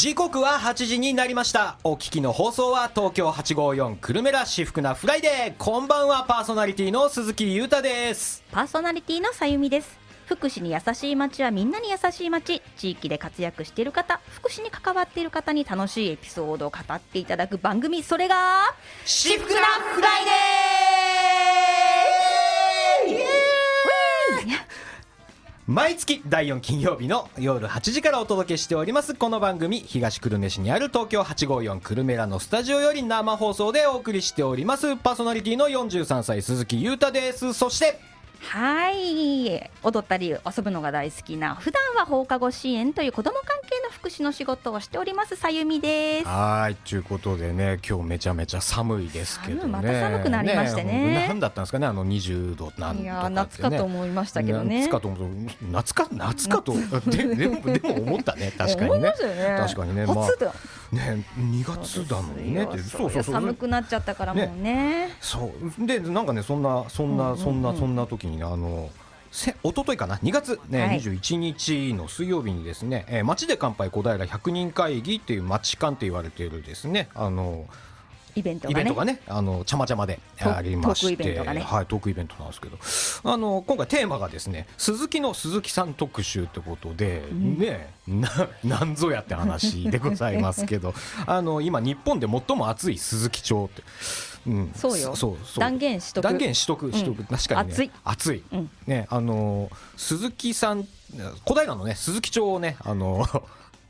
時刻は8時になりました。お聞きの放送は東京854くるめラしふくなフライデー。こんばんはパーソナリティの鈴木裕太です。パーソナリティのさゆみです。福祉に優しい街はみんなに優しい街。地域で活躍している方福祉に関わっている方に楽しいエピソードを語っていただく番組。それがしふくなフライデー毎月第4金曜日の夜8時からお届けしております。この番組東久留米市にある東京854久留米らのスタジオより生放送でお送りしております。パーソナリティの43歳鈴木裕太です。そしてはい。踊ったり遊ぶのが大好きな普段は放課後支援という子ども関係の福祉の仕事をしておりますさゆみです。はい。ということでね今日めちゃめちゃ寒いですけどね。また寒くなりましてね。何だったんですかねあの20度なんね、いや夏かと思いましたけどね。夏かと思う。夏か夏かとででもでも思ったね確かにね。ね。確かにね。まあね2月だのにね。そうそうそう寒くなっちゃったからもうね、ね、そう。でなんかねそんなそんな、そんなそんな時にねあのせ一昨日かな？2月、ねはい、21日の水曜日にですね、えー、町で乾杯小平100人会議っていう町館って言われているですねあのイベントがね、イベントがねあのちゃまちゃまでありまして。トークイベントがね。はいトークイベントなんですけど。あの今回テーマがですね鈴木の鈴木さん特集ってことで、うん、ねななんぞやって話でございますけど。あの今日本で最も暑い鈴木町って。うん、そうよ。そうそう。断言しとく。断言しとくしとく、うん、確かに、ね、暑い。暑い、うん、ねあの鈴木さん小平のね鈴木町をねあの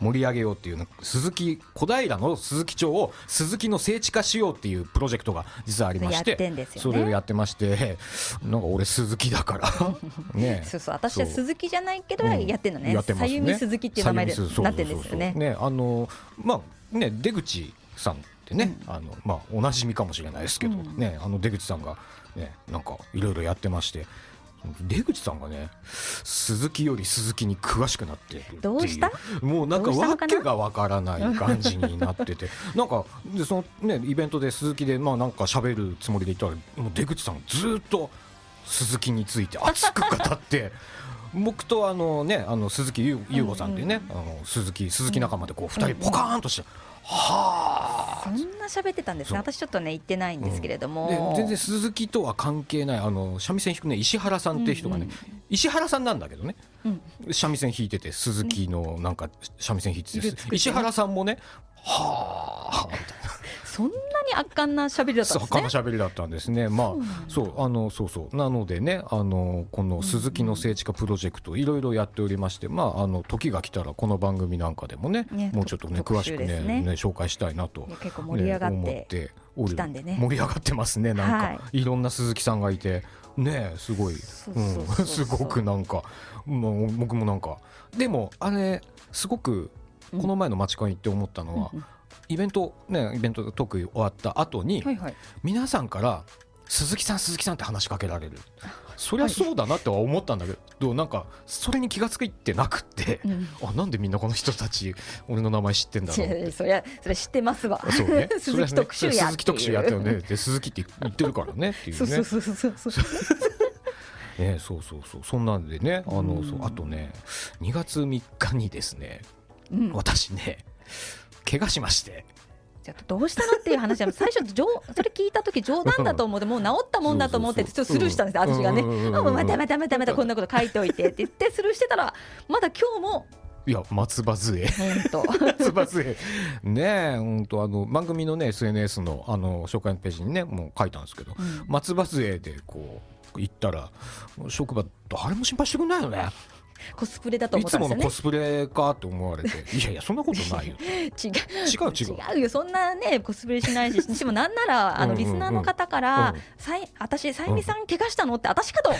盛り上げようっていう鈴木小平の鈴木町を鈴木の聖地化しようっていうプロジェクトが実はありまして、ね、それをやってましてなんか俺鈴木だから。ね。そうそう私は鈴木じゃないけどやってんのね、うん、やってますね。鈴木っていう名前でなってんですよね。ねあのまあね出口さんってね、うん、あのまあおなじみかもしれないですけど、うん、ねあの出口さんがねなんかいろいろやってまして出口さんがね鈴木より鈴木に詳しくなってどうした？もうなんかわけがわからない感じになってて なんかでそのねイベントで鈴木でまあなんか喋るつもりでいたらもう出口さんずっと鈴木について熱く語って。僕とあのねあの鈴木優吾さんっていうね、あの鈴木鈴木仲間でこう二人ポカーンとして、はあそんな喋ってたんですね。私ちょっとね行ってないんですけれども、うん、全然鈴木とは関係ないあの三味線弾くね石原さんっていう人がね、石原さんなんだけどね、うん、三味線弾いてて鈴木のなんか三味線弾いてて、石原さんもねはあみたいな。そんなに圧巻な喋りだったんですね。圧巻な喋りだったんですね。まあそうあのそうそう。なのでねあのこの鈴木の聖地化プロジェクトいろいろやっておりまして、まああの時が来たらこの番組なんかでもね、ね、もうちょっとね詳しくねね紹介したいなと、結構盛り上がってきたんでね。盛り上がってますねなんか、はい、いろんな鈴木さんがいてねすごい。すごくなんか、まあ、僕もなんか。でもあれすごくこの前の街コン行って思ったのは、うんうんイベントねイベントトーク終わった後に、はいはい、皆さんから鈴木さん鈴木さんって話しかけられる。そりゃそうだなっては思ったんだけど、はい、なんかそれに気が付いてなくて、うん、あなんでみんなこの人たち俺の名前知ってんだろうそりゃそれ知ってますわ。そう、ね、鈴木特集や、ね、鈴木特集やってるねで鈴木って言ってるからねっていうね。そうそうそうそう。そ うね、そうそうそう。そんなんでねあのそうあとね2月3日にですね、うん、私ね怪我しまして。ちょっとどうしたのっていう話最初 それ聞いた時冗談だと思ってもう治ったもんだと思ってちょっとスルーしたんです私がね、あまたまたまたまたこんなこと書いておいてって言ってスルーしてたらまだ今日もいや松葉杖松葉杖ねえ本当あの番組のね SNS のあの紹介のページにねもう書いたんですけど、うん、松葉杖でこう行ったら職場誰も心配してくれないよねコスプレだと思ったんですよね。いつものコスプレかって思われて。いやいやそんなことないよ。違う。違う違う。よ。そんなねコスプレしないししもなんならあのリスナーの方から「さい私さゆみさん怪我したの?」って私かと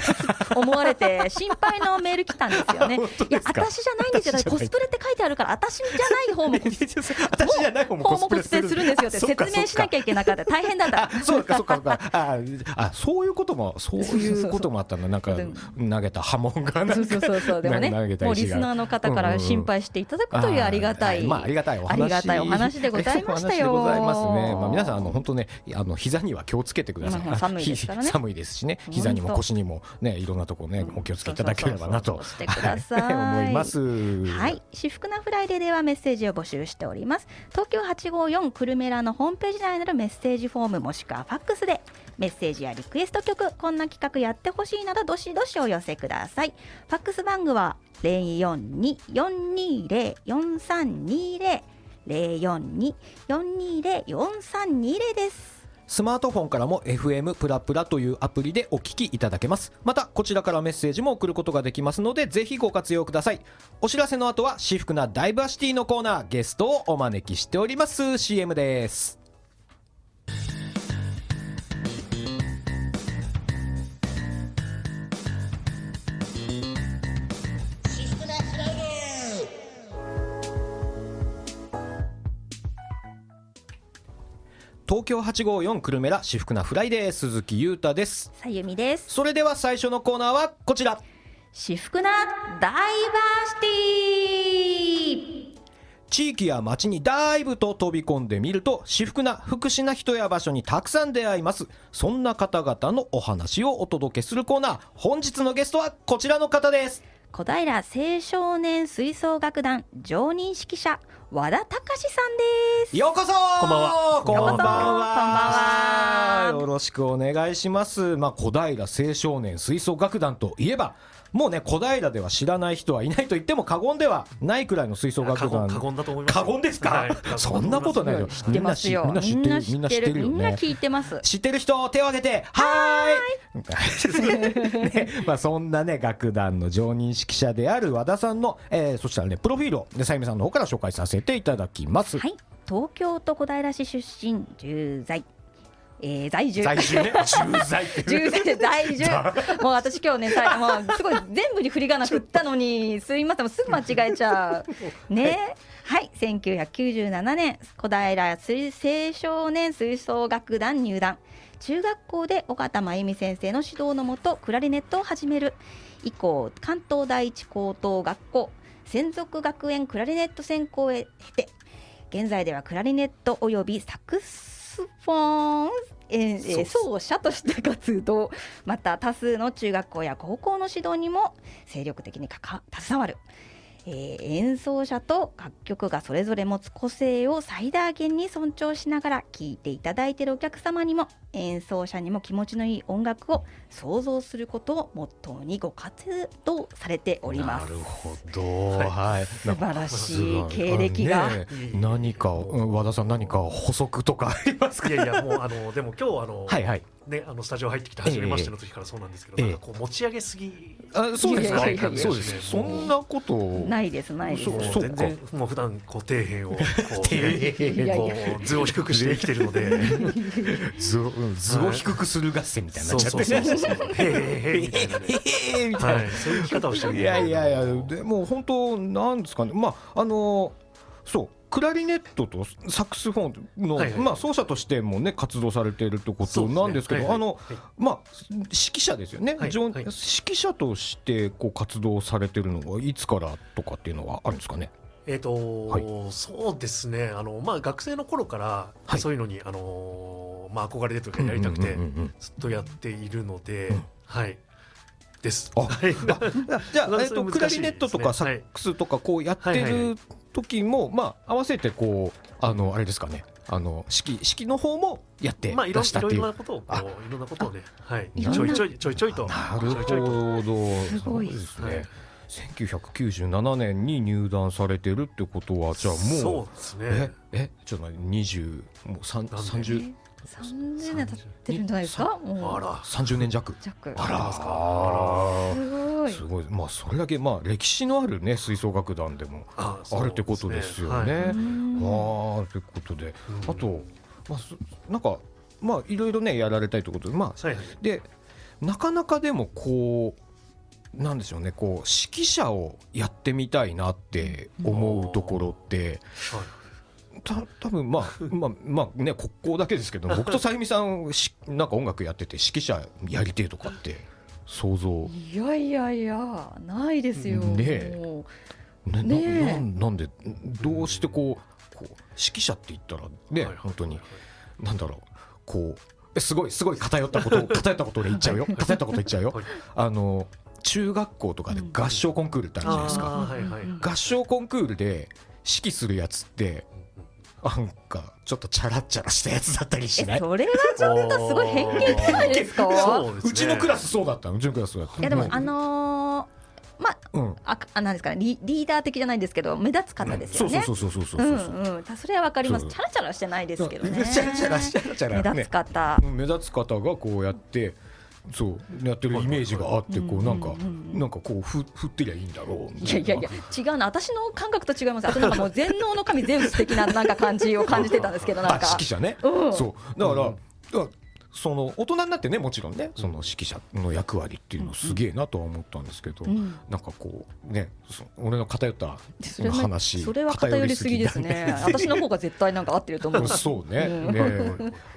思われて心配のメール来たんですよね。いや私じゃないんですよ。コスプレって書いてあるから私じゃない方も 私じゃない方もコスプレする。んですよって説明しなきゃいけなかった。大変だった。そうかそうかああそういうこともそういうこともあったんだ。なんか投げた波紋がそうそうそうそうでもねもうリスナーの方から心配していただくというありがたい、まあありがたいお話ありがたいお話でございましたよ。まあ皆さんあの本当ねあの膝には気をつけてください。寒いですからね。寒いですしね膝にも腰にもねいろんなところねお気をつけいただければなと思います。はいしふくなフライデーではメッセージを募集しております。東京八五四くるめラのホームページ内なるメッセージフォームもしくはファックスでメッセージやリクエスト曲こんな企画やってほしいなどどしどしお寄せください。ファックス番号は042-420-4320 042-420-4320です。スマートフォンからも FM プラプラというアプリでお聞きいただけます。またこちらからメッセージも送ることができますのでぜひご活用ください。お知らせの後は私服なダイバーシティのコーナーゲストをお招きしております。CM です。東京854くるめラしふくなフライデー鈴木優太です。さゆみです。それでは最初のコーナーはこちら。しふくなダイバーシティ。地域や街にダイブと飛び込んでみるとしふくな福祉な人や場所にたくさん出会います。そんな方々のお話をお届けするコーナー。本日のゲストはこちらの方です小平青少年吹奏楽団常任指揮者和田隆さんです。ようこそ。こんばんは。こんばんは。よろしくお願いします。まあ小平青少年吹奏楽団といえばもうね小平では知らない人はいないと言っても過言ではないくらいの吹奏楽団。過言だと思います過言ですか、はい、そんなことないよ。みんな知ってるみんな知ってる。よ。ねみんな聞いてます知ってる。人手を挙げてはーいね、まあそんなね楽団の常任指揮者である。和田さんの、えー、そしたらねプロフィールをさゆみさんの方から紹介させていただきますはい東京都小平市出身10在えー、在住。在住ね。住 在住。在在住もう私今日ねさもうすごい全部に振り仮名振ったのにすいませんすぐ間違えちゃう。ね。はい。1997年小平青少年吹奏楽団入団。中学校で尾形真由美先生の指導のもとクラリネットを始める以降関東第一高等学校専属学園クラリネット専攻へ経て現在ではクラリネットおよびサクススフォン、えー、奏者として活動また多数の中学校や高校の指導にも精力的に携わるえー、演奏者と楽曲がそれぞれ持つ個性を最大限に尊重しながら聴いていただいているお客様にも演奏者にも気持ちのいい音楽を想像することをモットーにご活動されております。なるほど、はい、素晴らしい経歴が、ね、何か和田さん何か補足とかありますか？いやいやもうあのでも今日あのはいはい。ね、あのスタジオ入ってきて初めましての時からそうなんですけど、ええ、なんかこう持ち上げすぎ、あそうですか。そうですそんなこと。ないですないです。全然もう普段こう底辺をこう、ね、こう図を低くして生きてるので。図を図を低くする合戦みたいになっちゃってそうそうそう。そうへえへえへえみたいな、そういう生き方をしてるいやいやいやでも本当なんですかねまああのそうクラリネットとサックスフォンの、はいはい、まあ、奏者としても、ね、活動されているということなんですけど、ね。はいはい、あの、まあ、指揮者ですよね、はい、指揮者としてこう活動されているのはいつからとかっていうのはあるんですかね？えーと、はい、そうですね。あの、まあ、学生の頃からそういうのに、あのまあ、憧れてとかやりたくてずっとやっているので、うん、はい。です。あじゃ あ、えっと、クラリネットとかサックスとかこうやってる時も、まあ合わせてこうあのあれですかね。あの式式の方もやってまあいろいろなことをこういろんなことをね、はい、ちょいちょいちょいちょいと。なるほど。すごいですね。1997年に入団されてるってことはじゃあもうそうですね。ええちょっと20もう30三十年経ってるんじゃないですか？あら、三十年弱。弱。あら、すごい。すごい。まあそれだけまあ歴史のあるね吹奏楽団でもあるってことですよね。ああということで、あとまあなんかまあいろいろねやられたいということで、まあでなかなかでもこうなんでしょうねこう指揮者をやってみたいなって思うところって。はいた多分まあ まあまあね国交だけですけど 僕とさゆみさんしなんか音楽やってて指揮者やりてえとかって想像。いやいやいやないですよ。ねねねえななんなんでどうしてこうこう指揮者って言ったらね、はい本当になんだろうこうえすごいすごい偏ったこと 偏ったこと俺言っちゃうよ。偏ったこと言っちゃうよ、はい。あの中学校とかで合唱コンクールってあるじゃないですか、合唱コンクールで指揮するやつってなんかちょっとチャラッチャラしたやつだったりしない？えそれはちょっとすごい偏見じゃないですか？そうですね。うちのクラスそうだったの。うちのクラスそうだったいやでもあのーまあうん。ああなんですかね。リリーダー的じゃないんですけど目立つ方ですよね。そうそうそうそうそううそうそう、んうん、たそれはわかります。そうチャラチャラしてないですけどね。チャラチャラチャラチャラね。目立つ方。うん。目立つ方がこうやってそうやってるイメージがあってこうなんかなんかこうふ振ってりゃいいんだろういやいやいや違うな。私の感覚と違います。あとなんかもう 全能の神ゼウス的ななんか感じを感じてたんですけどなあんか。指揮者ね、うん。そう。だから、その大人になってねもちろんねその指揮者の役割っていうのすげえなとは思ったんですけど、うん。なんかこうねそ俺の偏った話それは偏りすぎですね。私の方が絶対なんか合ってると思う。そうね、うん。ね、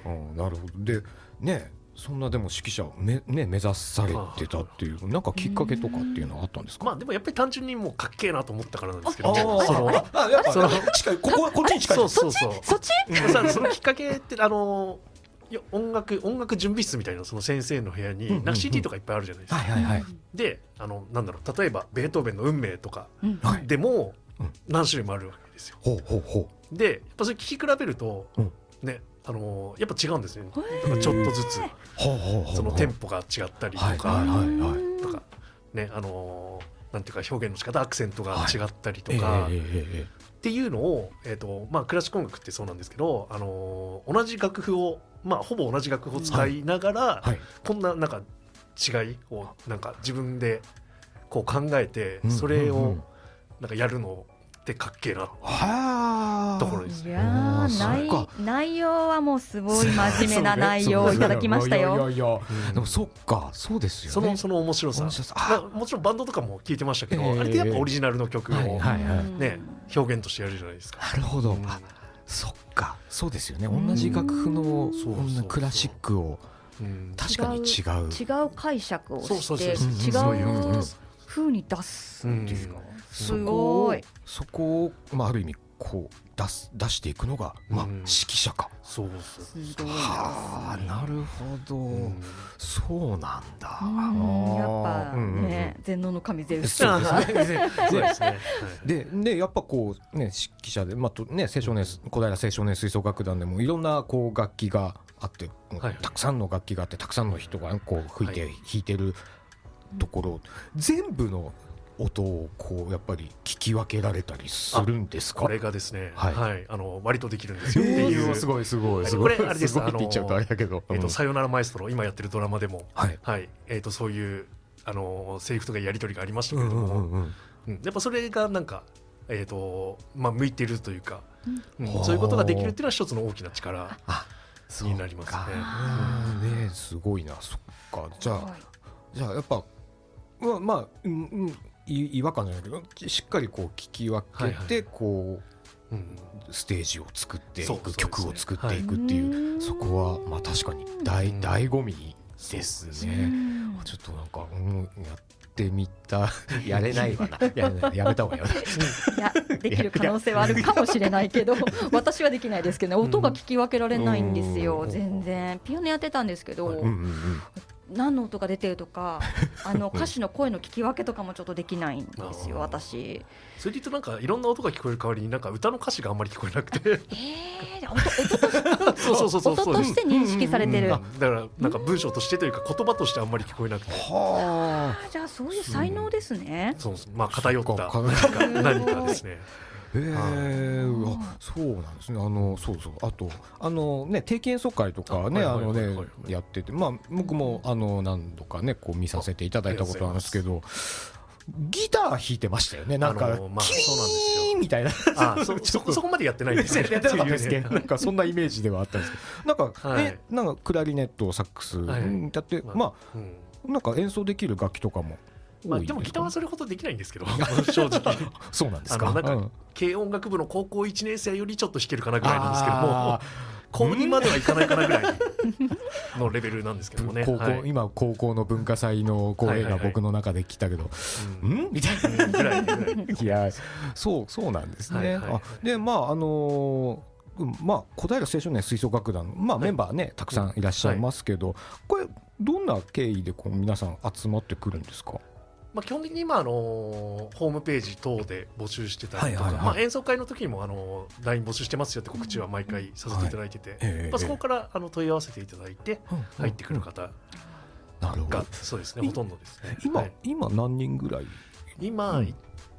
うん、なるほど。でねそんなでも指揮者をめ、ね、目指されてたっていうなんかきっかけとかっていうのはあったんですか、まあでもやっぱり単純にもうかっけえなと思ったからなんですけど。あー。そのああやっぱその近い。ここ こっちに近い。そうそうそう。そっち？さそのきっかけってあのいや音楽音楽準備室みたいなその先生の部屋にうんうんうん。なんか CD とかいっぱいあるじゃないですか。はいはいはい。であのなんだろう例えばベートーベンの「運命」とかでもうん何種類もあるわけですよ。ほうほうほでやっぱそれ聞き比べると、うん。ねあのやっぱ違うんですね。へー。だからちょっとずつ。うほうほうほう。そのテンポが違ったりとか、はいはいはいとかねあのなんていうか表現の仕方アクセントが違ったりとええか、っていうのを、えーとまあ、クラシック音楽ってそうなんですけど、あのー同じ楽譜を、まあ、ほぼ同じ楽譜を使いながら、えはい。こんななんか違いをなんか自分でこう考えてうんそれをなんかやるのってかっけえなはあ。ところですいや内内容はもうすごい真面目な内容をいただきましたよ。でもそっか。そうですよね。そのその面白さ。面白さ。まあもちろんバンドとかも聞いてましたけど、ええ。あれってやっぱオリジナルの曲を、はいはいはい。ね表現としてやるじゃないですか。なるほど、うん。あそっか。そうですよね。同じ楽譜のそうこんなクラシックをうん。確かに違う。違う解釈をそうそうしてそう。そうそういうこと違う風に出すんですか？うんすそこをごい。そこを、まあ、ある意味こう出す出していくのが、まあ、うん。指揮者か。そうそうすごいはあなるほど、うん。そうなんだ。うんやっぱね全能の神ゼウス。そうですね。そうでででやっぱこうね指揮者でまあとね青少年小平青少年吹奏楽団でもいろんなこう楽器があって、はいたくさんの楽器があってたくさんの人がこう吹いて、はい。弾いてるところ。全部の音をこうやっぱり聞き分けられたりするんですか？これがですね、ははい。い、あの割とできるんですよっていう。えーすごいすごい。はいすごい。これあれです。すごいって言っちゃうとあれだけど、えっ、うんと、さよならマエストロ、今やってるドラマでも、はい。はい、えっ、と、そういう。あのセリフとかやり取りがありましたけれども、んうんうんうん。やっぱそれがなんか、えっ、と、まあ、向いてるというか。うん。そういうことができるっていうのは一つの大きな力。になりますね。かねすごいな。そっか。じゃあじゃあやっぱまあまあ、うんうん、い違和感じゃないけどしっかりこう聞き分けて、こうステージを作っていく曲を作っていくっていうそこはまあ確かに大うん。醍醐味ですね。うんちょっとなんか、うん、やってみた やれないわな。ややめた方がいいよね。いやできる可能性はあるかもしれないけど 私はできないですけどね。音が聞き分けられないんですよ、うん。全然。ピアノやってたんですけど、はい。うんうんうん何の音が出てるとか あの歌詞の声の聞き分けとかもちょっとできないんですよ私。それで言うとなんかいろんな音が聞こえる代わりになんか歌の歌詞があんまり聞こえなくて。えー、音音としてそうそうそうそう。音として認識されてる、あだからなんか文章としてというか言葉としてあんまり聞こえなくて。はあじゃあそういう才能ですね。そうそう。まあ偏った。何かですねへえあそうなんですね。あのそうそう。あとあのね定期演奏会とかねあのねやってて。まあ僕もあの何度かねこう見させていただいたことなんですけどギター弾いてましたよね。なんかあのまあキそうなんですよ。ーンみたいな。あ そそこそこまでやってないんですよやってなかったですけどっていうね。なんかそんなイメージではあったんですけど。なんか、はい。えなんかクラリネットサックスはい。うんやって、まあまうん。あなんか演奏できる楽器とかもまあ、でもギターはすそれほどできないんですけど 正直。かそうなんですか？なんかうん。軽音楽部の高校1年生よりちょっと弾けるかなぐらいなんですけども高2まではいかないかなぐらいのレベルなんですけどもね。高校、はい、今高校の文化祭の声が僕の中で来たけど、はいはいはい、ん？みたいな。ぐらいいやそうそうなんですね、はいはい。でまああのーまあ、小平青少年吹奏楽団、まあ、メンバーね、たくさんいらっしゃいますけど、これ、どんな経緯でこう皆さん集まってくるんですか？まあ、基本的に今、あのホームページ等で募集してたりとか、まあ、演奏会の時にもあの LINE 募集してますよって告知は毎回させていただいてて、まあ、そこからあの問い合わせていただいて入ってくる方がそうですねほとんどですね。今,、はい、今何人ぐらい？今、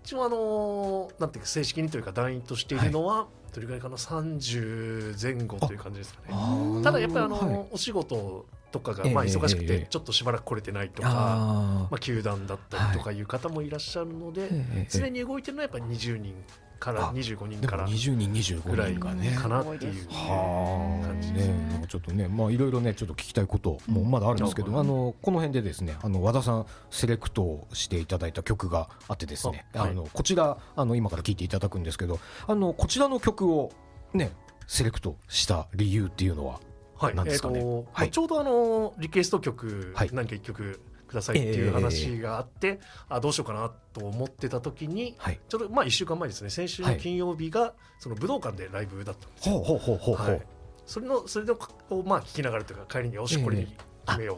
一応あのなんていうか正式にというか団員としているのは、どれぐらいかな？30前後という感じですかね。ただやっぱりあの、お仕事とかがまあ忙しくてちょっとしばらく来れてないとか、まあ、球団だったりとかいう方もいらっしゃるので、常に動いてるのはやっぱり20人から25人から20人25ぐらいかなっていう感じですね。ちょっとねまあいろいろねちょっと聞きたいこともまだあるんですけど、あのこの辺でですねあの和田さんセレクトをしていただいた曲があってですねあのこちらあの今から聴いていただくんですけどあのこちらの曲をねセレクトした理由っていうのは？はい、えーとはい、ちょうどあのリクエスト曲、はい、何か一曲くださいっていう話があって、えー、あどうしようかなと思ってた時に、はい、ちょうどまあ1週間前ですね。先週の金曜日がその武道館でライブだったんですよ。ほうほうほうほう、はい、それのそれをまあ聞きながらというか帰りによしこれに決めよ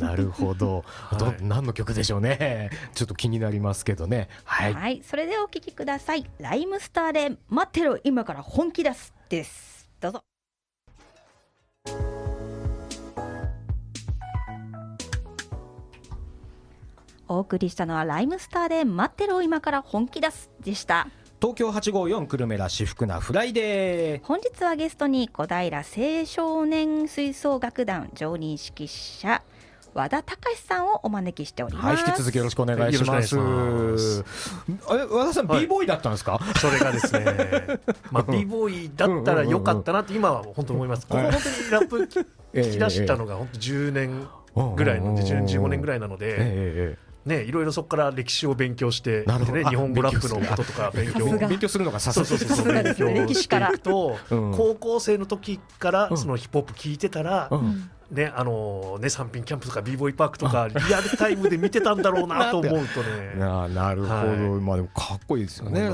うなるほど、ど、はい、何の曲でしょうね。ちょっと気になりますけどね。はい、はい、それでお聴きください。ライムスターで待ってろ。今から本気出す。です。どうぞお送りしたのはライムスターで待ってろ今から本気出すでした東京854くるめラしふくなフライデー本日はゲストに小平青少年吹奏楽団常任指揮者和田隆さんをお招きしております。はい、引き続きよろしくお願いします。和田さん、はい、b ボーイだったんですか？それがですね、まあ b ボーイだったらよかったなって今は本当思います。ここ本当にラップ聞き出したのが本当10年ぐらいので、10年15年ぐらいなので。えーね、いろいろそこから歴史を勉強して、ね、日本語ラップのこととか勉強。勉強するのがさすが。勉強していくと、高校生の時からそのヒップホップ聞いてたら、ねあのね三品キャンプとか b ボーイパークとか リアルタイムで見てたんだろうなと思うとね。ななるほど、はい、まあでもかっこいいですよね。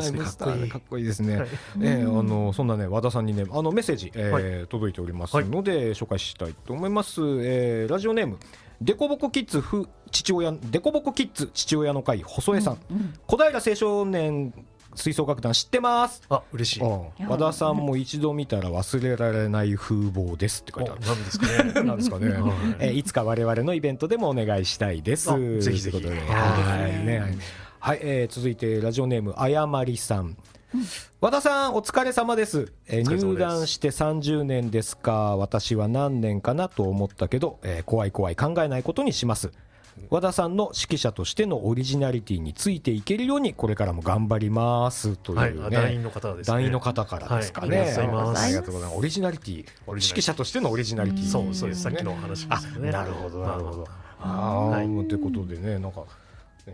かっこいい。ですね、はい、えー、あのそんなね和田さんにねあのメッセージ、えー、はい、届いておりますので、紹介したいと思います、えー、ラジオネームデコボコキッズ父親デコボコキッズ父親の会細江さん、うんうん、小平青少年吹奏楽団知ってます？あ嬉しい、和田さんも一度見たら忘れられない風貌ですって書いてある何ですかね。何ですかね、えいつか我々のイベントでもお願いしたいです。ぜひぜひ。はい。ね。はい、えー、続いてラジオネームあやまりさん。和田さんお疲れ様です、えー、入団して30年ですか私は何年かなと思ったけど、えー、怖い怖い考えないことにします和田さんの指揮者としてのオリジナリティについていけるようにこれからも頑張りますというね、はい、団員の方です、ね、団員の方からですかね、はい、ありがとうございます。オリジナリティ指揮者としてのオリジナリティ。そうそうですさっきの話ですね。なるほどなるほど。ああ、ということでねなんか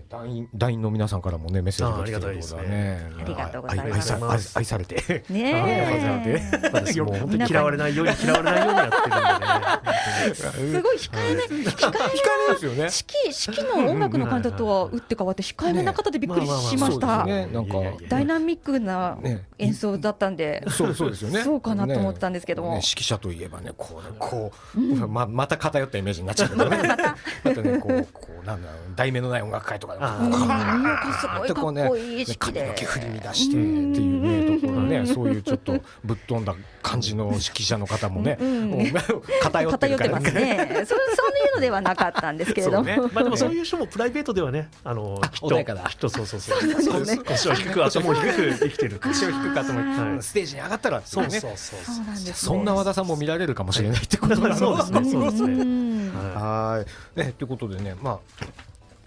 団員団員の皆さんからもねメッセージが来てることだね。ありがとうございます。愛されて。ね私も。本当に嫌われないように嫌われないようにやってるんでね。すごい控えめ控ですよね。式式の音楽の感じとは打って変わって控えめな方でびっくりしました。なんか。ダイナミックな演奏だったんで、そうそうですよね。そうかなと思ったんですけども。指揮者といえばねこうこうままた偏ったイメージになっちゃうけどね。またねこうこうなんだ題名のない音楽会とか、すごいかっこいい式で、髪の毛振り乱してっていうねところね、そういうちょっとぶっ飛んだ感じの指揮者の方もね、偏ってますね。そういうのではなかったんですけれども、まあでもそういう人もプライベートではね、あのきっときっとそうそうそう、腰を低く頭を低く生きてる、腰を低く頭ステージに上がったらそうそう。そうそんな和田さんも見られるかもしれないってことなんそうですね。そうですね。はい。ねということでね、まあ。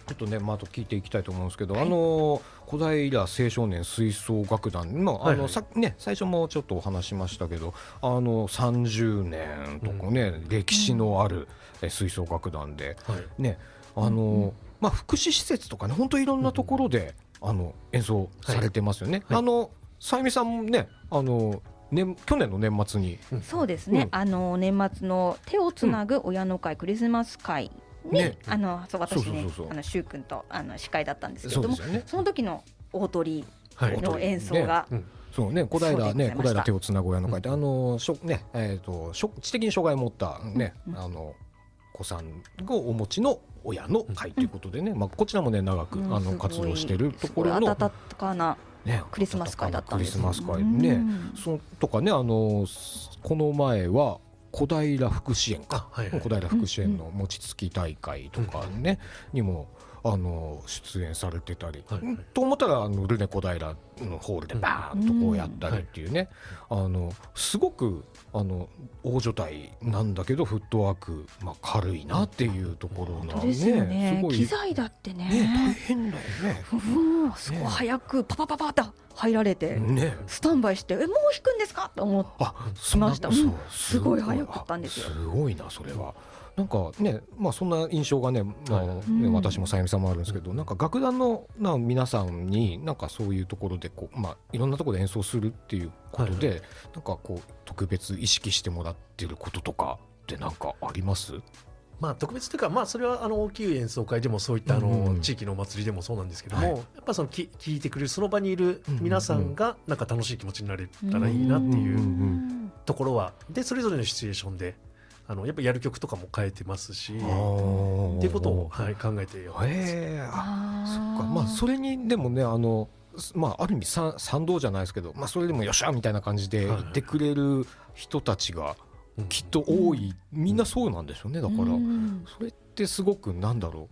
ちょっとね、まあ、あと聞いていきたいと思うんですけど、はい、あの小平青少年吹奏楽団の、あの、さね、最初もちょっとお話しましたけど、あの30年とかね、うん、歴史のある、う吹奏楽団で、ね、あの、うん、まあ、福祉施設とかね、本当いろんなところで、あの演奏されてますよね。はい、あのさゆみさんもね、あのね、去年の年末に、そうですね、うん、あの年末の手をつなぐ親の会、クリスマス会に、ね、あのそう私ねあの柊君とあの司会だったんですけどもそ,、ね、その時の大鳥の演奏が、はいねそうね、小平ね、小平手をつなぐ親の会って、あの、しょ、ね、えっ、と、しょ、知的に障害を持ったね、あの。子さんをお持ちの親の会ということでね、まあ、こちらもね、長く、あの、活動してい。るところの。温かな。ね、クリスマス会だったクリスマス会ね、そとかね、あの、この前は。小平福祉園か、はいはい、小平福祉園の餅つき大会とかね、にもあの出演されてたり、はいはい、と思ったらあのルネ小平のホールでバーンとこうやったりっていうね、うん、あのすごくあの大所帯なんだけどフットワーク、まあ、軽いなっていうところがね。すね機材だってね、ね、大変だよね。うん、そこ早くパパパパって入られて、ね、スタンバイして「えもう弾くんですか?」と思ってました、うん、すごい早かったんですよ。すごいなそれは。なんかね、まあ、そんな印象がね、まあね、私もさゆみさんもあるんですけど、なんか楽団のな皆さんになんかそういうところでこう、まあ、いろんなところで演奏するっていうことで、はい、なんかこう特別意識してもらってることとかってなんかあります？まあ、特別というか、まあ、それはあの大きい演奏会でもそういったあの地域のお祭りでもそうなんですけども、はい、やっぱそのき聞いてくれるその場にいる皆さんがなんか楽しい気持ちになれたらいいなっていうところはでそれぞれのシチュエーションであのやっぱやる曲とかも変えてますしっていうことを、はい、考えてやってます。えあそっか。まあそれにでもねあのまあ、ある意味賛同じゃないですけど、まあ、それでもよっしゃみたいな感じで言ってくれる人たちがきっと多い、みんなそうなんでしょうねだから、それってすごくなんだろ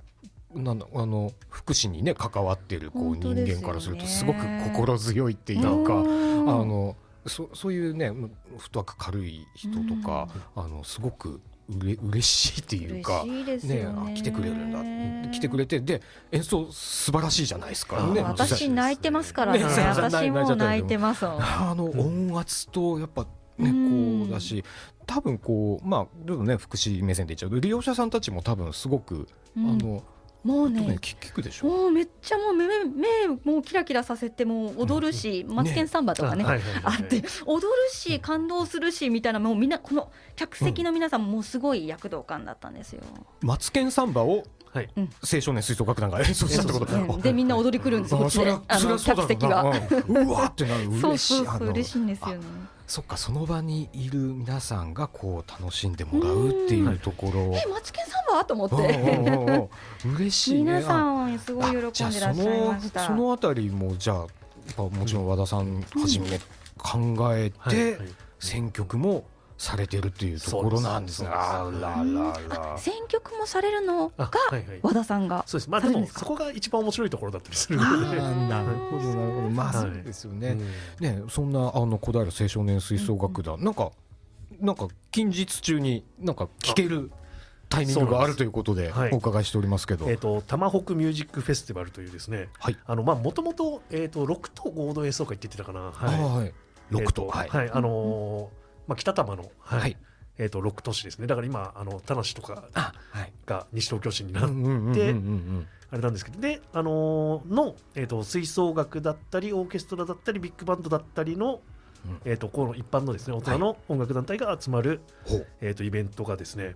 う。なんだあの福祉にね関わってるこう人間からするとすごく心強いっていうかあのそそういうねフットワーク軽い人とか、うん、あのすごくうれ嬉しいっていうかね、ね、来てくれるんだ。来てくれてで演奏素晴らしいじゃないですか、ね、私泣いてますからね、ね、私も泣いてます。あの音圧とやっぱね、こうだし多分こうまあちょっとね福祉目線で言っちゃうと利用者さんたちも多分すごく、うん、あのもうね聞くでしょ。もうめっちゃもう目目もうキラキラさせても踊るし、マツケンサンバとかねあって踊るし感動するしみたいなもうみんなこの客席の皆さんもすごい躍動感だったんですよ。マツケンサンバをはい、青少年吹奏楽団が 演奏したってこと、でみんな踊り来るんですこっちであの客席が。うわってなる。嬉しい。嬉しいんですよね。そっかその場にいる皆さんがこう楽しんでもらうっていうところ。えマツケンサンバと思って嬉しい、ね、皆さんすごい喜んでらっしゃいましたそのあたりもじゃあもちろん和田さんはじめ考えて選曲もされてるっていうところなんですね。あららら。選曲もされるのが和田さんがそうです。まあでもそこが一番面白いところだったりするので。なるほどなるほど。まあそうですよね。ねそんなあの小平青少年吹奏楽団なんかなんか近日中になんか聴ける。タイミングがあるということでお伺いしておりますけど、えっ、と玉北ミュージックフェスティバルというですね、はい、あのまあもともとえっ、と六と合同演奏会って言ってたかな、はい、六と、はい、はい、あのまあ、北多摩の、はい。はい、えー、と6都市ですね。だから今あの田無とかが西東京市になってあれなんですけど。で、あのー、の、えーと、吹奏楽だったりオーケストラだったりビッグバンドだったりの、うん、えーと、この一般のですね大人の音楽団体が集まる、はい、えーと、イベントがですね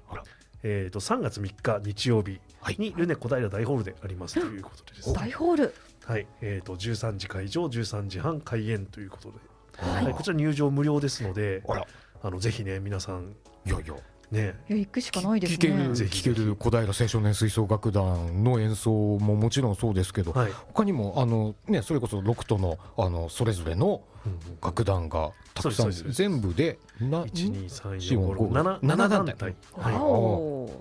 えー、と3月3日日曜日にルネ小平大ホールでありますということでです、ね、大ホール。はい。えー、と13時会場13時半開演ということで。はい、こちら入場無料ですのであのぜひね皆さん。いやいやね、いや行くしかないですね。聞ける聞ける小平青少年吹奏楽団の演奏ももちろんそうですけど、はい、他にもあの、ね、それこそ6都のあのそれぞれの楽団がたくさん、全部で1234567団体、はい、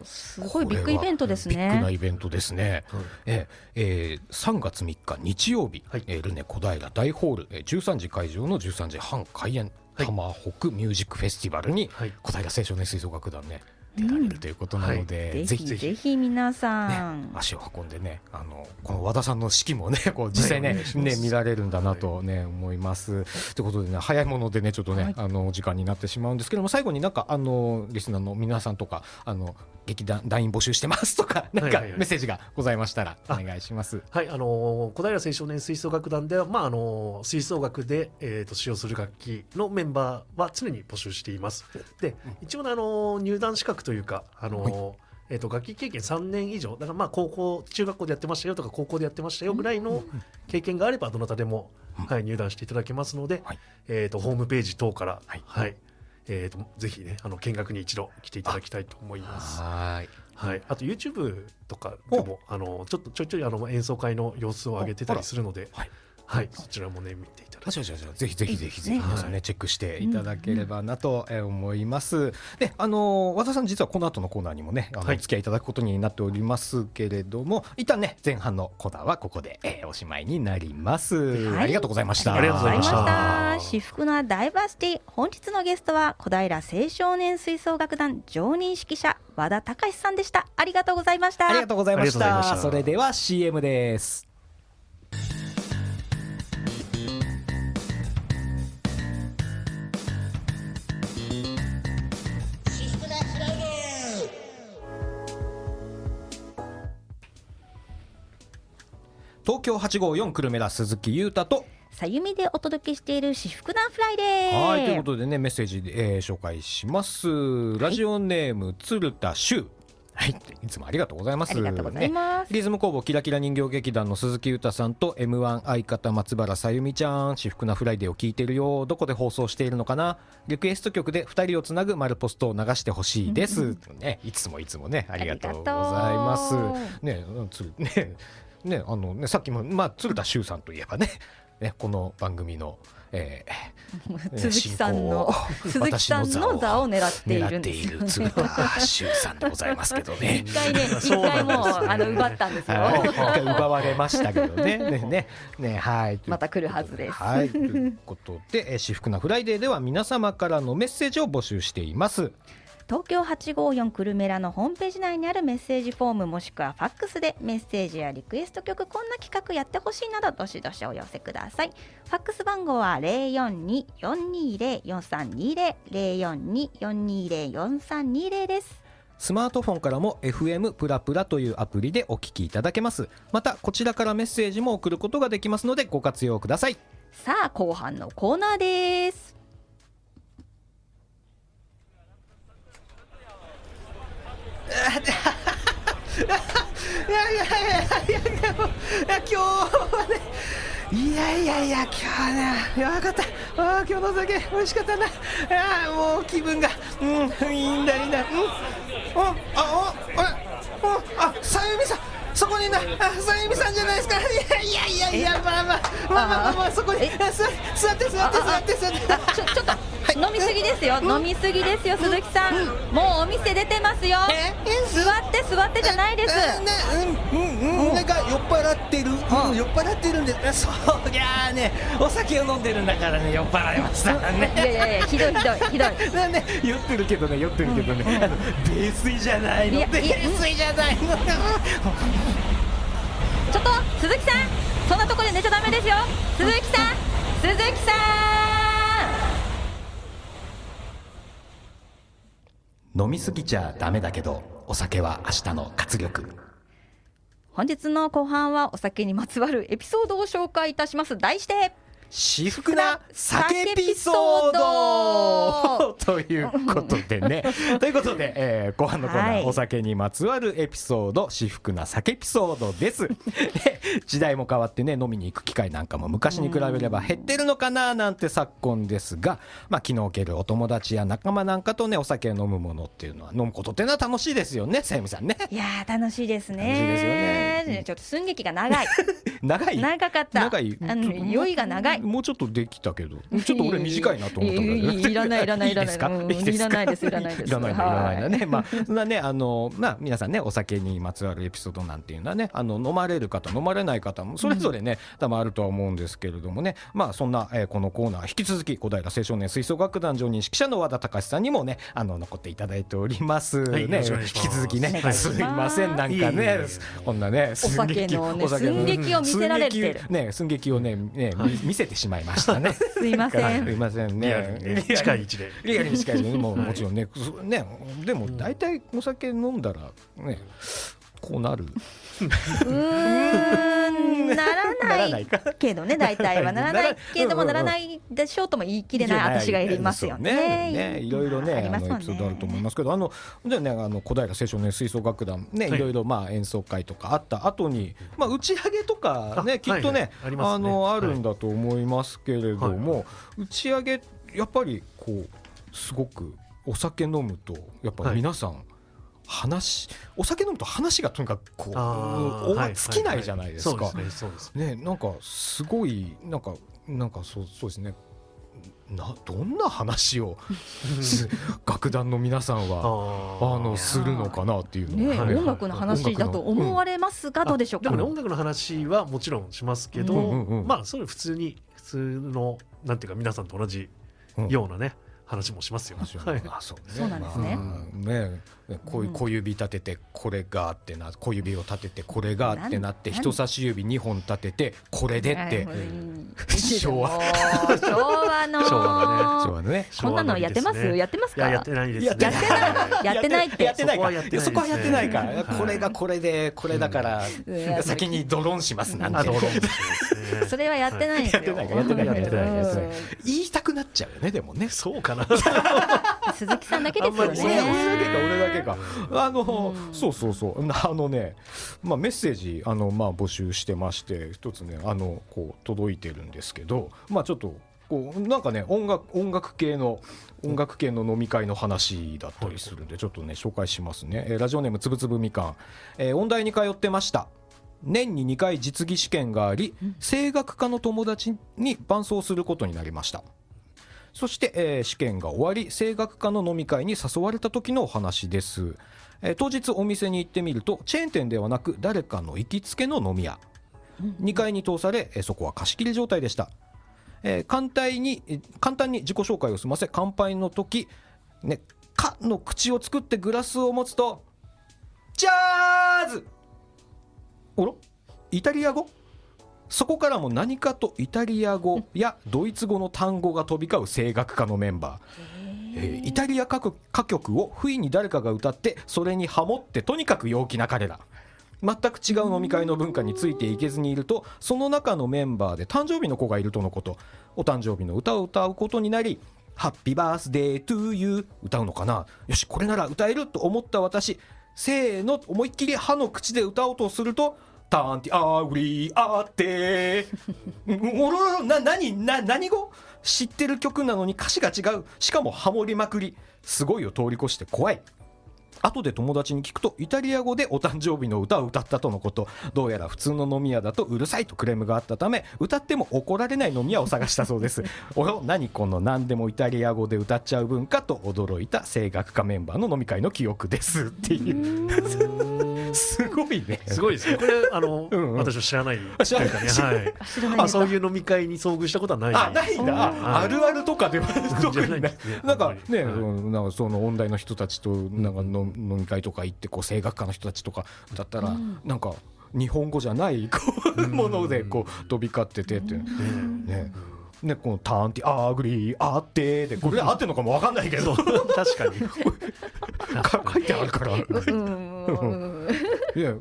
すごいビッグイベントですね。ビッグなイベントですね、はい、ええー、3月3日日曜日、はい、えー、ルネ小平大ホール、えー、13時会場の13時半開演玉北ミュージックフェスティバルに小平青少年吹奏楽団ね出られるということなので、ぜひぜひ皆さん、ね、足を運んでねあのこの和田さんの式もね こう実際ね,、ね見られるんだなとね、思います。ということでね早いものでねちょっとね、あの時間になってしまうんですけども最後になんかあのリスナーの皆さんとかあの劇団団員募集してますとかなんかメッセージがございましたらお願いします。はい、あの小平青少年吹奏楽団ではまああの吹奏楽でえっ、と使用する楽器のメンバーは常に募集しています。で一応あの入団資格というかあの、えー、と楽器経験3年以上。だからまあ高校中学校でやってましたよとか高校でやってましたよぐらいの経験があればどなたでも、はい、入団していただけますので、えー、とホームページ等から、はい。えー、とぜひねあの見学に一度来ていただきたいと思います。はい。はい、あと YouTube とかでもあのちょっとちょいちょいあの演奏会の様子を上げてたりするので、はい、はい、そちらもね見ていただきぜひぜひぜひぜひ皆さんねチェックしていただければなと思います。で、あの和田さん実はこの後のコーナーにもねあの、お付き合いいただくことになっておりますけれども、一旦ね前半のコーナーはここで、えー、おしまいになります、ありがとうございました。ありがとうございました。至福なダイバーシティ本日のゲストは小平青少年吹奏楽団常任指揮者和田隆さんでした。ありがとうございました。ありがとうございました。それでは CM です。東京854くるめラ鈴木裕太とさゆみでお届けしているしふくなフライデーはいということでねメッセージで、えー、紹介しますラジオネーム、はい、鶴田修はい、いつもありがとうございます。ありがとうございます。ね、リズム工房キラキラ人形劇団の鈴木裕太さんと M1 相方松原さゆみちゃん、しふくなフライデーを聞いてるよ。どこで放送しているのかな。リクエスト曲で二人をつなぐ丸ポストを流してほしいです。ね、いつもいつもね、ありがとうございます。ね、つね、ね、あのね、さっきも、まあ、鶴田修さんといえばね、ね、この番組の、えー、鈴木さんの鈴木さんの座を狙っているんですよ、ね。鶴田修さんでございますけどね。一回ね、一回もうあの奪ったんですよ。一回奪われましたけどね。ねねねはい。また来るはずです。はい。ということで、えー、しふくなフライデーでは皆様からのメッセージを募集しています。東京854クルメラのホームページ内にあるメッセージフォームもしくはファックスでメッセージやリクエスト曲こんな企画やってほしいなどどしどしお寄せください。ファックス番号は042-420-4320 042-420-4320です。スマートフォンからも FM プラプラというアプリでお聞きいただけます。またこちらからメッセージも送ることができますのでご活用ください。さあ後半のコーナーですいやいやいやいやいやいや今日はねいやいやいや今日はねよかったあ今日の酒美味しかったなあもう気分がうんいいんだいいんだうんあ、あああああさゆみさんそこになあさゆみさんじゃないですか いやいやいやいやまあまあまあまあまあそこに座って座って座って座って。ちょちょっと飲みすぎですよ、飲みすぎですよ、鈴木さん、もうお店出てますよ、座って座ってじゃないです。うんうんうん、なんか酔っ払ってる、うん、酔っ払ってるんで、そりゃあね、お酒を飲んでるんだからね、酔っ払いましたね。いやいやいや、ひどいひどいひどい。ね、酔ってるけどね、酔ってるけどね、あの泥酔じゃないの、泥酔じゃないの。ちょっと鈴木さん、そんなところで寝ちゃダメですよ、鈴木さん、鈴木さん。飲みすぎちゃダメだけどお酒は明日の活力。本日の後半はお酒にまつわるエピソードを紹介いたします。題して至福な酒エピソード。ということでね。ということで、えー、後半のコーナー、はい、お酒にまつわるエピソード至福な酒エピソードです。で 時代も変わってね飲みに行く機会なんかも昔に比べれば減ってるのかななんて昨今ですが、まあ、気の置けるお友達や仲間なんかとねお酒を飲むものっていうのは飲むことっていうのは楽しいですよね。さゆみさんね。いや楽しいですね。楽しいですよね、ちょっと寸劇が長い。長い？長かった。長い？酔いが長いもうちょっとできたけど。ちょっと俺短いなと思ったんだけど。いらないいらないいらな いですか？うんいらないですいらないです。いらないい。らないんだね。はいまあそんなねあのまあ皆さんねお酒にまつわるエピソードなんていうのはねあの飲まれる方飲まれない方もそれぞれね、多分あるとは思うんですけれどもね。まあそんな、えーこのコーナー引き続き小平青少年吹奏楽団常任指揮者の和田隆さんにもねあの残っていただいております、ね。引き続きね、すすいませんなんかね。えこんなねお酒の寸劇を見せられてる。寸劇ね寸劇をねね、み見せてしまいましたね。すいません。すいませんね。ね近い位置でリアルに近いですねもうはい。もちろんねそねでも大体お酒飲んだらねこうなる。うーんならなないらないかけどね 大体はならないけどもならない。でしょうとも言い切れない私がいますよね。ね。ね。いろいろねありますもんあのエピソードあると思いますけどあのじゃあねあの小平青少年吹奏楽団ね、はい。いろいろまあ演奏会とかあった後にまあ打ち上げとかねあきっとね、あのあるんだと思いますけれども、はい。打ち上げやっぱりこうすごくお酒飲むとやっぱ皆さん、話お酒飲むと話がとにかくこう尽きないじゃないですか。そうですねそうです。ねねなんかすごいなんかなんかそうそうですね。などんな話をす 楽団の皆さんはああのするのかなっていうのね。がはい音楽の話だと思われますがどうでしょう？かでもね音楽の話はもちろんしますけど、うんうんうん。まあそれ普通に普通のなんていうか皆さんと同じようなね、話もしますよ。はい。あそうね。そうなんですね。まあねこういう小指立ててこれがってな小指を立ててこれがってなって人差し指2本立ててこれでって。昭和。昭和の。昭和そうだねこんなのやってます？やってますか？いややってないですね。やってない。やってないって。やってない。から。そこはやってないですね。そこはやってないから、はいこれがこれでこれだから、うん。先にドロンしますなんて。それはやってない。やってないやってないやってない言いたくなっちゃうよねでもね。そうかな。鈴木さんだけですよあんまり俺ねだけか。あの、うん。そうそうそう。あのね、まあ、メッセージあの、まあ、募集してまして一つねあのこう届いてるんですけどまあちょっとこうなんかね音楽音楽系の音楽系の飲み会の話だったりするんでちょっとね紹介しますね、えーラジオネームつぶつぶみかん、えー音大に通ってました。年に2回実技試験があり声楽科の友達に伴奏することになりましたそして、えー試験が終わり声楽科の飲み会に誘われた時のお話です、えー当日お店に行ってみるとチェーン店ではなく誰かの行きつけの飲み屋。2階に通され、えーそこは貸し切り状態でした、えー簡単に簡単に自己紹介を済ませ乾杯の時ね「か」の口を作ってグラスを持つと「ジャーズ!」おろ?イタリア語?そこからも何かとイタリア語やドイツ語の単語が飛び交う声楽家のメンバー、えーイタリア歌曲歌曲を不意に誰かが歌ってそれにハモってとにかく陽気な彼ら。全く違う飲み会の文化についていけずにいるとその中のメンバーで誕生日の子がいるとのこと。お誕生日の歌を歌うことになり「ハッピーバースデートゥーユー」歌うのかな。よしこれなら歌えると思った私せーの思いっきり歯の口で歌おうとすると「タンティアグリアーテー」おろろな何な何語？知ってる曲なのに歌詞が違う。しかもハモりまくり。すごいを通り越して怖い。後で友達に聞くとイタリア語でお誕生日の歌を歌ったとのこと。どうやら普通の飲み屋だとうるさいとクレームがあったため歌っても怒られない飲み屋を探したそうです。およ何この何でもイタリア語で歌っちゃう文化と驚いた声楽家メンバーの飲み会の記憶です。っていう。ごいね。すごいですね。これあの、うんうん。私は知らない。知らない。とい。うかねはい。あそういう飲み会に遭遇したことはない。あないんだ。ああるあるとかでは 特じゃにない。ないですね。なんかね、はいそのなんかその音大の人たちとなんかの飲み会とか行ってこう声楽家の人たちとかだったら、うんなんか日本語じゃないこううん。ものでこう飛び交っててって。いううんねねこのターンティアーグリーあってでこれ合ってるのかもわかんないけど。確かに。か書いてあるから。いや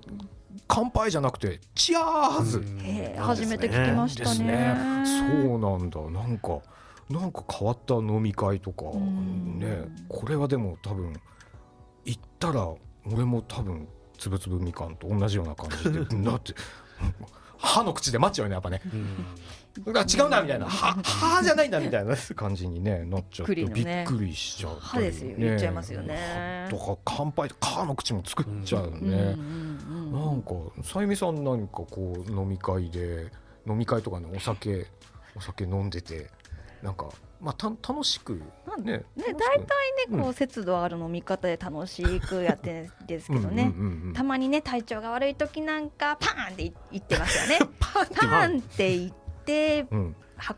乾杯じゃなくてチアーズ。へえ初めて聞きましたね。ねそうなんだ。なんかなんか変わった飲み会とかん。ねこれはでも多分行ったら俺も多分つぶつぶみかんと同じような感じで。だって歯の口で待っちゃうよねやっぱね。うん違うなみたいな。歯歯じゃないんだみたいな。感じにねなっちゃって。びっくりしちゃう歯ですよ言っちゃいますよね。とか乾杯歯の口も作っちゃうよね、うんうんうんなんかさゆみさん何かこう飲み会で飲み会とかねお酒お酒飲んでてなんかまあた楽しくなんねね、大体ね、こう節度ある飲み方で楽しくやってるんですけどね。たまにね、体調が悪い時なんか、パーンって言ってますよね。パーンって言って、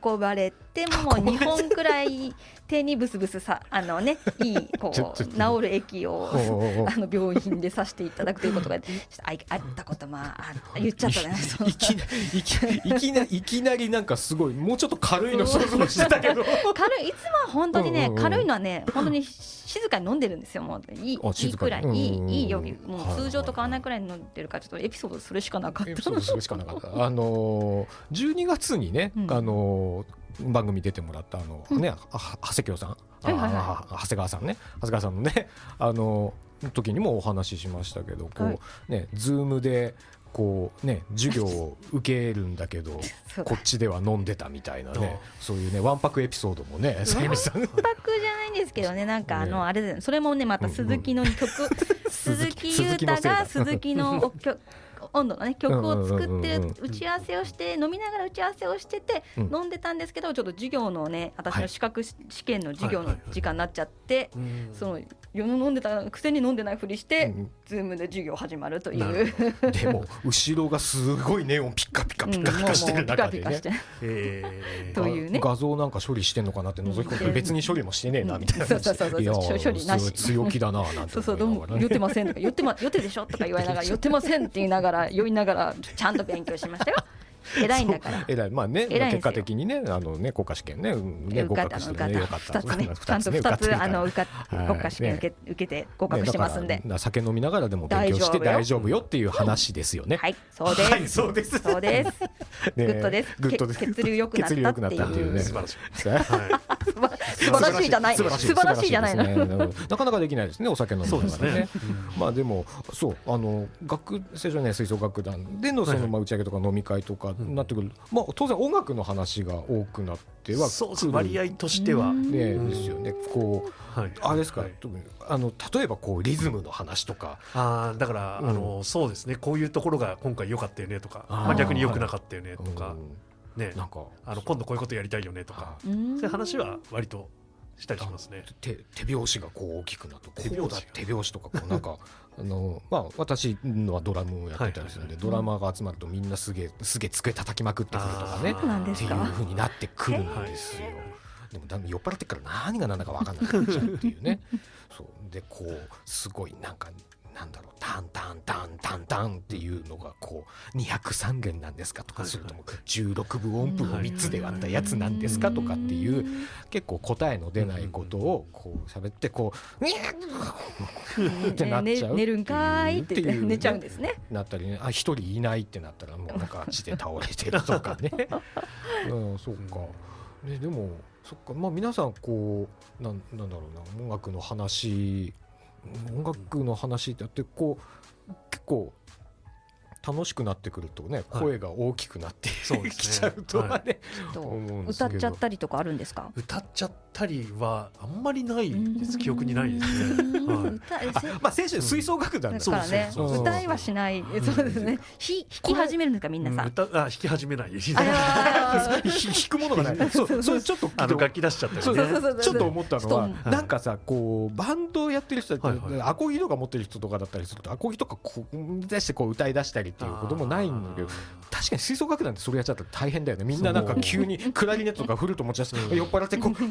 運ばれてもう2本くらい手にブスブスさあのねいいこう治る液をあの病院でさしていただくということがああったことまあ言っちゃったねいきいきないきなりなんかすごいもうちょっと軽いの想像してたけど軽いいつもは本当にね、軽いのはね本当に静かに飲んでるんですよもういいいいくらいいいいいよもう通常と変わらないくらい飲んでるからちょっとエピソードするしかなかったエピソードするしかなかったあの12月にね、あの番組出てもらったあの、うん、ね長谷京さん、はいはいはい、長谷川さんね。長谷川さんのね あの時にもお話ししましたけどこう、はい、ねズームでこうね授業を受けるんだけど こっちでは飲んでたみたいなねそう。いうねわんぱくエピソードもねさわんぱくじゃないんですけどねなんかあのあれそれもねまた鈴木の曲。鈴木優太が鈴木の温度のね曲を作って打ち合わせをして飲みながら打ち合わせをしてて飲んでたんですけどちょっと授業のね私の資格試験の授業の時間になっちゃってその夜飲んでたくせに飲んでないふりして、ズームで授業始まるという。でも後ろがすごいネオンピッカピカピカピカしてる中でね、というね。画像なんか処理してんのかなって覗き込んで別に処理もしてねえなみたいな、そうそうそう処理なし。強気だななんてそうそうどうも酔ってませんとか酔ってま酔ってでしょとか言われながら酔ってませんって言いながら酔いながらちゃんと勉強しましたよ。偉いんだから。偉い、まあね、結果的にね、あのね、国家試験ね、ね、合格してね、よかった。二つね、ちゃんと二つ、あの、受か、国家試験受け、受けて合格してますんで。酒飲みながらでも勉強して大丈夫よっていう話ですよね。はい、そうです。そうです。そうです。グッドです。グッドです。血流良くなったっていうね。素晴らしい。素晴らしいじゃない。素晴らしいじゃないの。なかなかできないですね、お酒飲みながらね。まあでも、そう、あの、学生じゃね、吹奏楽団でのその、まあ、打ち上げとか飲み会とか。なってくる、まあ、当然音楽の話が多くなってはそう割合としては、ねですよね。こう、はい、あれですか、はい、あの例えばこうリズムの話とか。あだから、うん、あのそうですね。こういうところが今回良かったよねとか。まあ、逆に良くなかったよねとか、ね、なんか。あの今度こういうことやりたいよねとか。そういう話は割としたりしますね。手手拍子がこう大きくなって手拍子手拍子とかこうなんか あのまあ私のはドラムをやってたりするんで、ドラマーが集まるとみんなすげえすげえ机叩きまくってくるとかねっていうふうになってくるんですよ。でもだんだん酔っ払ってから何が何だか分かんなくなっちゃうっていうね。そうでこうすごいなんかなんだろうタンタンタンタンタンっていうのがこう203弦なんですかとかするとも16分音符を3つで割ったやつなんですかとかっていう結構答えの出ないことをこう喋ってこう「にゃ ってなっちゃう寝るんかいって寝ちゃうんですね。なったりね。あ一人いないってなったらもうなんかあっちで倒れてるとかね。うんそうか。ねでもそっか。まあ皆さんこうなんなんだろうな。音楽の話音楽の話ってあってこう結構楽しくなってくるとね、声が大きくなって、はい、きちゃうとはね、はい、歌っちゃったりとかあるんですか？歌っちゃったりはあんまりないです。記憶にないですね、はい、まあ先週吹奏楽団ですからね歌いはしない。そうですね。弾き始めるんですかみん。なさ歌あ弾き始めない 弾くものがない。そうそれちょっとあの楽器出しちゃったちょっと思ったのはなんかさこうバンドやってる人アコギとか持ってる人とかだったりするとアコギとかこう出してこう歌い出したりっていうこともないんだけど確かに吹奏楽団ってそれやっちゃったら大変だよね。みんななんか急にクラリネットとかフルート持ち出して酔っ払ってこう とか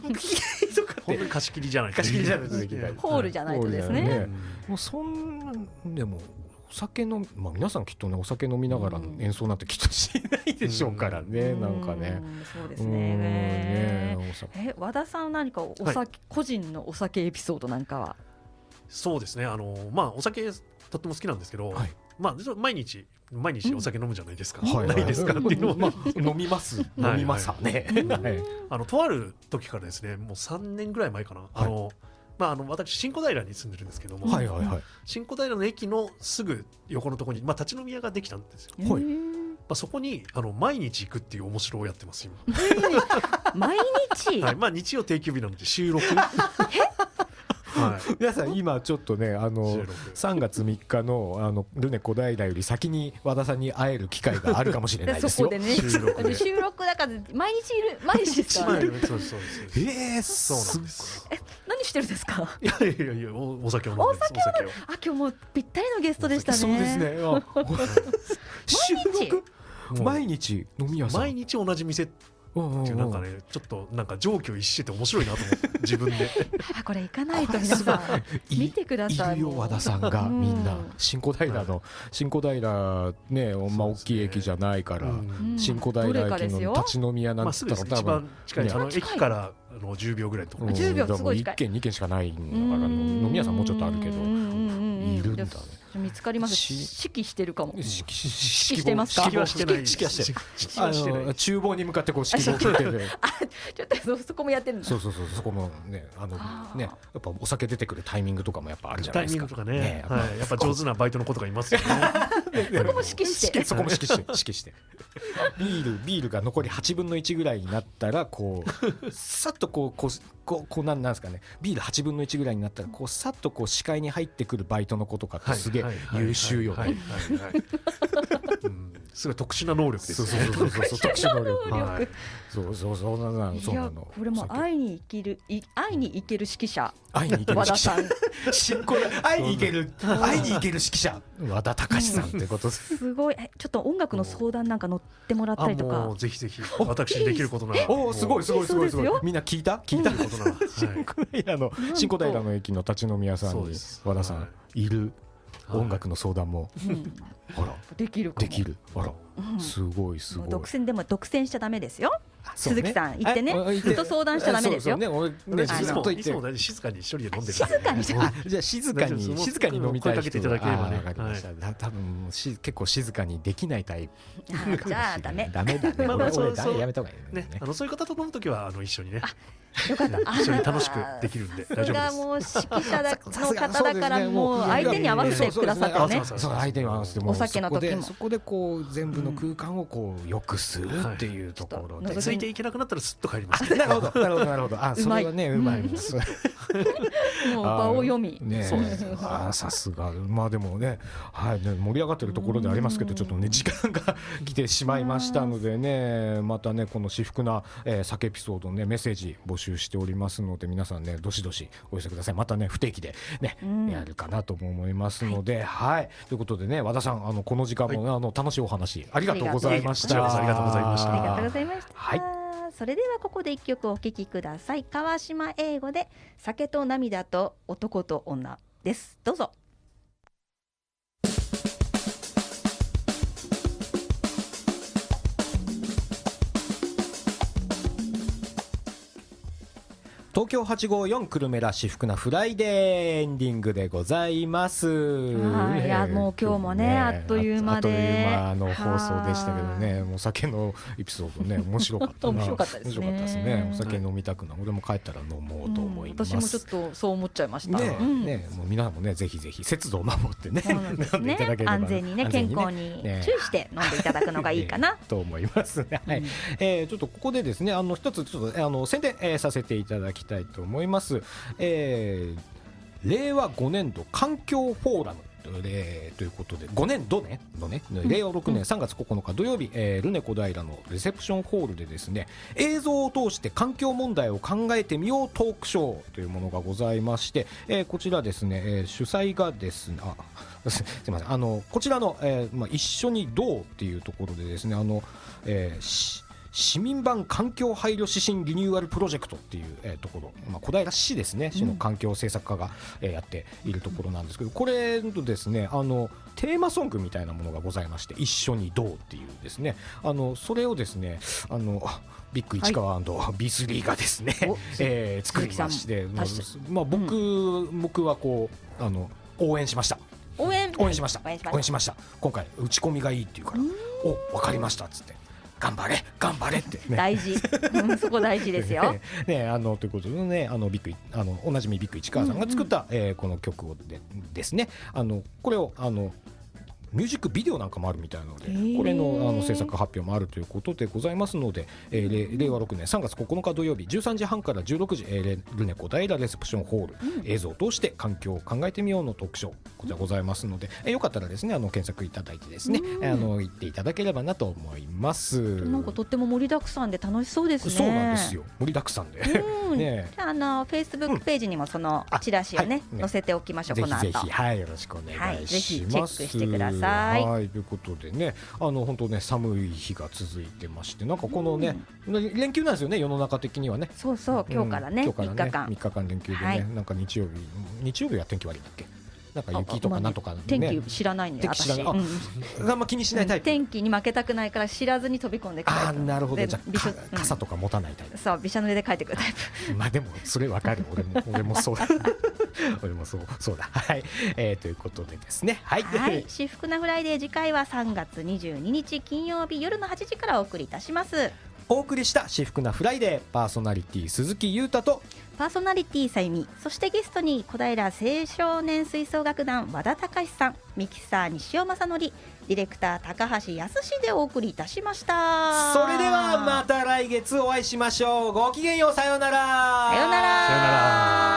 って。貸し切りじゃない貸し切りじゃないとできない ホールじゃないとですねもうそんなでもお酒飲まあ皆さんきっとねお酒飲みながら演奏なんてきっとしないでしょうからね、なんかね。そうですね。ねえ和田さん何かお酒、個人のお酒エピソードなんかは？そうですね。あのまあお酒とっても好きなんですけど、まあ毎日毎日お酒飲むじゃないですか、うん、ないですかっていうのは、飲みます。飲みますね、あのとある時からですねもう3年ぐらい前かな、あのまあ、あの私新小平に住んでるんですけども、はいはいはい、新小平の駅のすぐ横のところに、まあ、立ち飲み屋ができたんですよ。はい。まあ、そこにあの毎日行くっていう面白をやってます今。毎日、はい。まあ、日曜定休日なので収録 は皆さん今ちょっとねあの収録。3月3日のあのルネ小平より先に和田さんに会える機会があるかもしれないでですよ。そこでね。収録で。収録だから毎日いる毎日ですか？一枚そうですそうです。えー、そうすなんです何してるんですか？いやいやいやおお酒を飲んでおお酒を。あ今日もぴったりのゲストでしたね。そうですね。あ 収録？もう毎日飲み屋さん？毎日同じ店っていうなんかねちょっとなんか上記を逸してて面白いなと思って自分で。あこれ行かないと皆さんい 見てくださいいるよ和田さんがうん。みんな。新小平の新小平ねまあ大きい駅じゃないからうん。新小平駅の立ち飲み屋なんまあつったら多分番近いね。あの駅からあの10秒ぐらいのところ。うん10秒だからもうすごい近い。1軒2軒しかないんだから飲み屋さんもうちょっとあるけどいるんだね見つかります。し指揮してるかも。指揮指してます。か指揮はしてない。指揮はしてない。の厨房に向かってこう指揮を聞いてるちょっとそそこもやってるそうそうそうそこのねあのねやっぱお酒出てくるタイミングとかもやっぱあるじゃなタイいですか。ミングとかね。やっぱはい。やっぱ上手なバイトの子とかいますよね。そこも指揮して。そこも指揮して。指揮して。ビールビールが残り8分の1ぐらいになったらこうさっとこうこうこうこうなんなんですかね。ビール8分の1ぐらいになったらこうさっとこう視界に入ってくるバイトの子とかってすげえ優秀よはいね すごい特殊な能力ですそうよねそうそうそう特殊能力。はい。そうそうそうなのそういやなの。これも会いに行けるい会いに行ける指揮者。会いに行ける指揮者。和田さん。新小平会いに行ける会いに行ける指揮者。和田隆さんってことです。すごい。えちょっと音楽の相談なんか乗ってもらったありとか。もうぜひぜひ私にできることなら。おおすごいすごいすごいすごそうですよ。いみんな聞いた？聞いた平の新小平の駅の立ち飲み屋さんに和田さんはい。る。はい。音楽の相談も。うん。あら。できるできる。あら。うん。すごいすごい。独占でも独占しちゃダメですよ。鈴木さん言ってね。ずっと相談しちゃダメですよ。ね俺ねずっと言って。いつも大体静かに一人で飲んでる静かにじゃ あ静かに静かに飲みたい声かけていただければね。あわかりました。た多分し結構静かにできないタイプ。あじゃあダメ。ダメだね。俺俺やめた方がいいね。あのそういう方と飲むときはあの一緒にねよかった。一緒に楽しくできるんでさ大丈夫です。もう指揮者だの方だからもう相手に合わせてくださったね。そう相手に合わせてもうお酒の時も。そこでそこでこう全部の空間をこう良くするっていうところで。はい。ついていけなくなったらすっと帰ります。なるほど。なるほどなるほど。あそれはねううまいです。もう場を読み。ねあーさすが。まあでもねはいね盛り上がってるところでありますけどちょっとね時間が来てしまいましたのでねまたねこの私服な、えー、酒エピソードねメッセージ募集しておりますので皆さんねどしどしお寄せくださいまたね不定期でね、うんやるかなとも思いますのではい、ということでね和田さんあのこの時間もね、あの楽しいお話ありがとうございましたありがとうございましたありがとうございました。はいそれではここで一曲お聴きください。川島英語で酒と涙と男と女です。どうぞ。東京854久留米ら私服なフライデーエンディングでございます。はいいやもう今日もねあっという間であっという間の放送でしたけどね、もう酒のエピソードね面白かったな。面白かったですね面白かったですね。お酒飲みたくな、俺も帰ったら飲もうと思います。私もちょっとそう思っちゃいました。ねうんねもう皆さんもねぜひぜひ節度を守ってねね 安全にね健康にね注意して飲んでいただくのがいいかな。と思いますね。はい、えーちょっとここでですね、あの一つちょっとあの宣伝、えーさせていただきたいと思います。えー令和5年度環境フォーラム。えーということで5年度ねのね令和6年3月9日土曜日、えールネ小平のレセプションホールでですね映像を通して環境問題を考えてみようトークショーというものがございまして、えーこちらですね、えー主催がですねあ すすみませんあのこちらの、えーまあ、一緒にどうっていうところでですねあの、えーし市民版環境配慮指針リニューアルプロジェクトっていう、えーところ、まあ、小平市ですね。市の環境政策課が、えーやっているところなんですけどこれのですねあのテーマソングみたいなものがございまして「一緒にどう」っていうですね。あのそれをですねあのビッグ市川 &B3 がですね、おえー作りまして、まあ僕、僕はこうあの応援しました。応援？応援しました。応援しまし応援しました。今回打ち込みがいいっていうから。お分かりましたっつって頑張れ頑張れってた。ね大事。うんそこ大事ですよ。ねねあのということでねあのビッグイあのおなじみビッグ市川さんが作った、えーこの曲をでですねあのこれをあのミュージックビデオなんかもあるみたいなのでこれのあの制作発表もあるということでございますので、えー、令和6年3月9日土曜日13時半から16時、えー、ルネ小平レセプションホール、うん、映像を通して環境を考えてみようのトークショーこちらございますので、えー、よかったらですねあの検索いただいてですね、うん、あの行っていただければなと思います。なんかとっても盛りだくさんで楽しそうですね。そうなんですよ。盛りだくさんで、ね、あのフェイスブックページにもそのチラシをね、載せておきましょうこの後。ぜひはいよろししくお願いします。はい、ぜひチェックしてください。はいということでねあの本当ね寒い日が続いてましてなんかこのね、うん、連休なんですよね世の中的にはね。そうそう今日からね、うん、今日からね3日間連休でね、はい、なんか日曜日日曜日は天気悪いんだっけ？なんか雪とかなんとか、ね、天気知らないんで、天気知らない、うん、あんま気にしないタイプ、天気に負けたくないから知らずに飛び込んでくあなるほど。じゃあ傘とか持たないタイプ、そうびしゃ濡れで帰ってくるタイプ。まあでもそれわかる。俺も俺もそう 俺もそうそうだ。はい、えー、ということでですね。はい、はい、しふくなフライデー次回は3月22日金曜日夜の8時からお送りいたしますお送りしたしふくなフライデーパーソナリティ鈴木裕太とパーソナリティさゆみそしてゲストに小平青少年吹奏楽団和田隆さんミキサー西尾正則ディレクター高橋康でお送りいたしました。それではまた来月お会いしましょう。ごきげんよう。さようなら。さようなら